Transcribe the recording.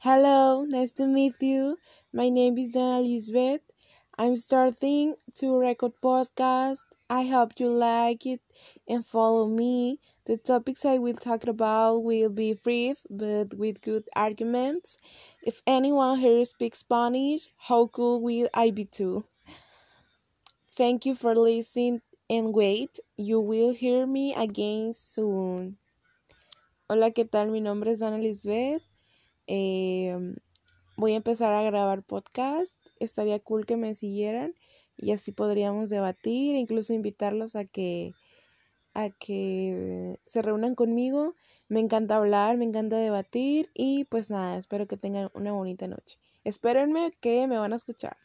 Hello, nice to meet you. My name is Dana Lisbeth. I'm starting to record podcast. I hope you like it and follow me. The topics I will talk about will be brief but with good arguments. If anyone here speaks Spanish, how cool will I be too? Thank you for listening and wait, you will hear me again soon. Hola, ¿qué tal? Mi nombre es Dana Lisbeth. Eh, voy a empezar a grabar podcast. Estaría cool que me siguieran y así podríamos debatir, incluso invitarlos a que a que se reúnan conmigo. Me encanta hablar, me encanta debatir y pues nada, espero que tengan una bonita noche. Espérenme que me van a escuchar.